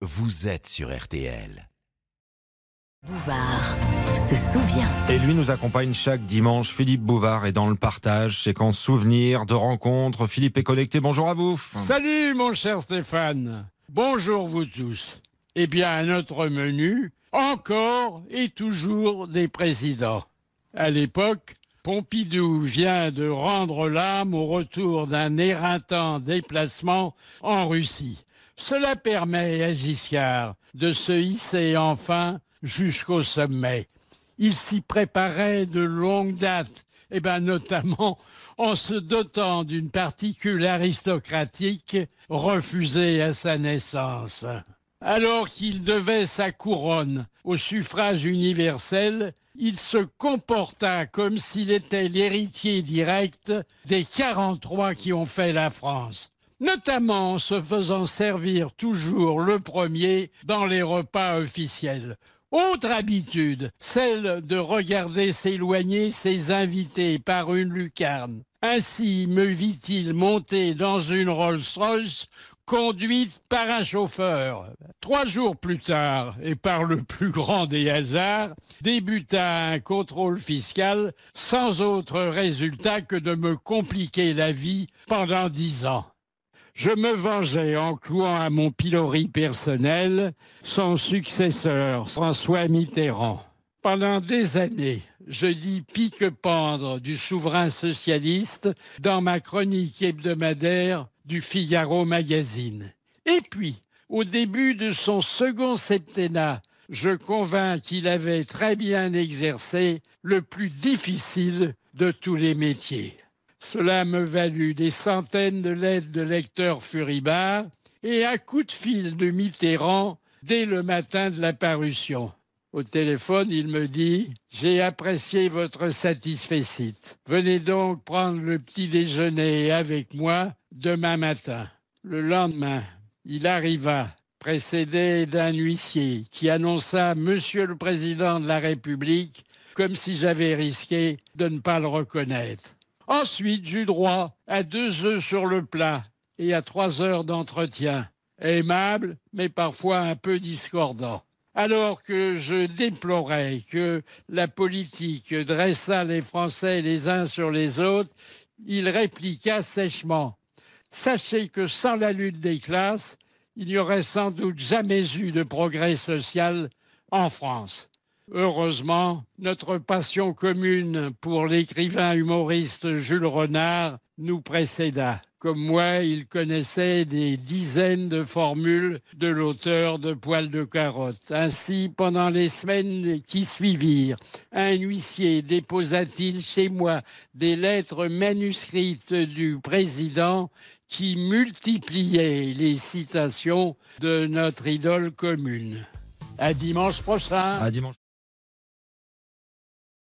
vous êtes sur RTL. Bouvard se souvient. Et lui nous accompagne chaque dimanche. Philippe Bouvard est dans le partage, séquence souvenirs, de rencontres. Philippe est connecté. Bonjour à vous. Salut mon cher Stéphane. Bonjour vous tous. Eh bien, à notre menu, encore et toujours des présidents. À l'époque, Pompidou vient de rendre l'âme au retour d'un éreintant déplacement en Russie. Cela permet à Giscard de se hisser enfin jusqu'au sommet. Il s'y préparait de longue date, et ben notamment en se dotant d'une particule aristocratique refusée à sa naissance. Alors qu'il devait sa couronne au suffrage universel, il se comporta comme s'il était l'héritier direct des 43 qui ont fait la France notamment en se faisant servir toujours le premier dans les repas officiels. Autre habitude, celle de regarder s'éloigner ses invités par une lucarne. Ainsi me vit-il monter dans une Rolls-Royce conduite par un chauffeur. Trois jours plus tard, et par le plus grand des hasards, débuta un contrôle fiscal sans autre résultat que de me compliquer la vie pendant dix ans. Je me vengeais en clouant à mon pilori personnel son successeur, François Mitterrand. Pendant des années, je dis pique-pendre du souverain socialiste dans ma chronique hebdomadaire du Figaro Magazine. Et puis, au début de son second septennat, je convainc qu'il avait très bien exercé le plus difficile de tous les métiers. Cela me valut des centaines de lettres de lecteurs furibards et un coup de fil de Mitterrand dès le matin de la parution. Au téléphone, il me dit J'ai apprécié votre satisfecit. Venez donc prendre le petit déjeuner avec moi demain matin. Le lendemain, il arriva, précédé d'un huissier qui annonça Monsieur le Président de la République, comme si j'avais risqué de ne pas le reconnaître. Ensuite, j'eus droit à deux œufs sur le plat et à trois heures d'entretien. Aimable, mais parfois un peu discordant. Alors que je déplorais que la politique dressa les Français les uns sur les autres, il répliqua sèchement Sachez que sans la lutte des classes, il n'y aurait sans doute jamais eu de progrès social en France. Heureusement, notre passion commune pour l'écrivain humoriste Jules Renard nous précéda. Comme moi, il connaissait des dizaines de formules de l'auteur de Poil de carotte. Ainsi, pendant les semaines qui suivirent, un huissier déposa-t-il chez moi des lettres manuscrites du président qui multipliaient les citations de notre idole commune. À dimanche prochain.